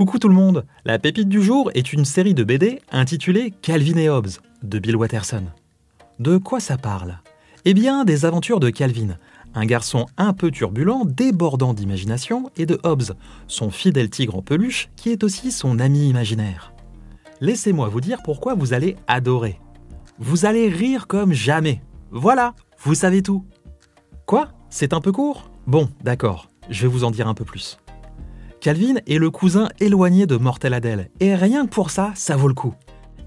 Coucou tout le monde, la pépite du jour est une série de BD intitulée Calvin et Hobbes de Bill Watterson. De quoi ça parle? Eh bien des aventures de Calvin, un garçon un peu turbulent, débordant d'imagination, et de Hobbes, son fidèle tigre en peluche qui est aussi son ami imaginaire. Laissez-moi vous dire pourquoi vous allez adorer. Vous allez rire comme jamais. Voilà, vous savez tout. Quoi? C'est un peu court? Bon, d'accord, je vais vous en dire un peu plus. Calvin est le cousin éloigné de Mortel Adèle, et rien que pour ça, ça vaut le coup.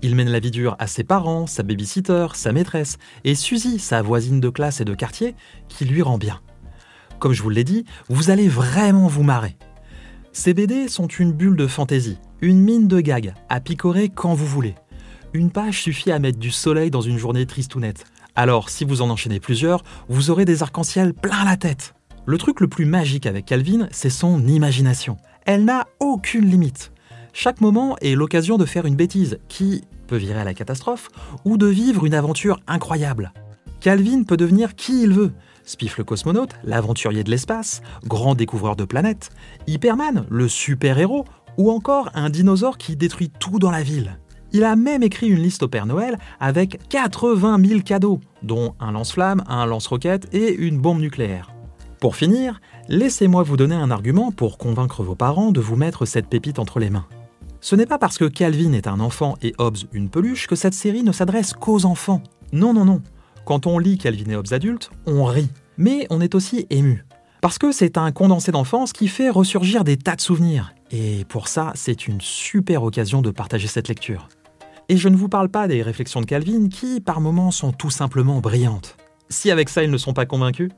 Il mène la vie dure à ses parents, sa babysitter, sa maîtresse, et Suzy, sa voisine de classe et de quartier, qui lui rend bien. Comme je vous l'ai dit, vous allez vraiment vous marrer. Ces BD sont une bulle de fantaisie, une mine de gags, à picorer quand vous voulez. Une page suffit à mettre du soleil dans une journée triste ou nette. Alors, si vous en enchaînez plusieurs, vous aurez des arcs-en-ciel plein la tête. Le truc le plus magique avec Calvin, c'est son imagination. Elle n'a aucune limite. Chaque moment est l'occasion de faire une bêtise qui peut virer à la catastrophe ou de vivre une aventure incroyable. Calvin peut devenir qui il veut. Spiff le cosmonaute, l'aventurier de l'espace, grand découvreur de planètes, Hyperman, le super-héros, ou encore un dinosaure qui détruit tout dans la ville. Il a même écrit une liste au Père Noël avec 80 000 cadeaux, dont un lance-flamme, un lance-roquette et une bombe nucléaire. Pour finir, laissez-moi vous donner un argument pour convaincre vos parents de vous mettre cette pépite entre les mains. Ce n'est pas parce que Calvin est un enfant et Hobbes une peluche que cette série ne s'adresse qu'aux enfants. Non, non, non. Quand on lit Calvin et Hobbes adultes, on rit. Mais on est aussi ému. Parce que c'est un condensé d'enfance qui fait ressurgir des tas de souvenirs. Et pour ça, c'est une super occasion de partager cette lecture. Et je ne vous parle pas des réflexions de Calvin qui, par moments, sont tout simplement brillantes. Si avec ça ils ne sont pas convaincus,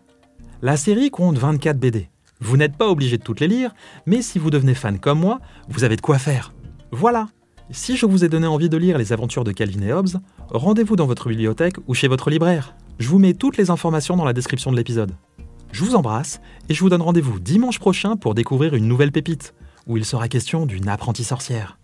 la série compte 24 BD. Vous n'êtes pas obligé de toutes les lire, mais si vous devenez fan comme moi, vous avez de quoi faire. Voilà Si je vous ai donné envie de lire les aventures de Calvin et Hobbes, rendez-vous dans votre bibliothèque ou chez votre libraire. Je vous mets toutes les informations dans la description de l'épisode. Je vous embrasse et je vous donne rendez-vous dimanche prochain pour découvrir une nouvelle pépite, où il sera question d'une apprentie sorcière.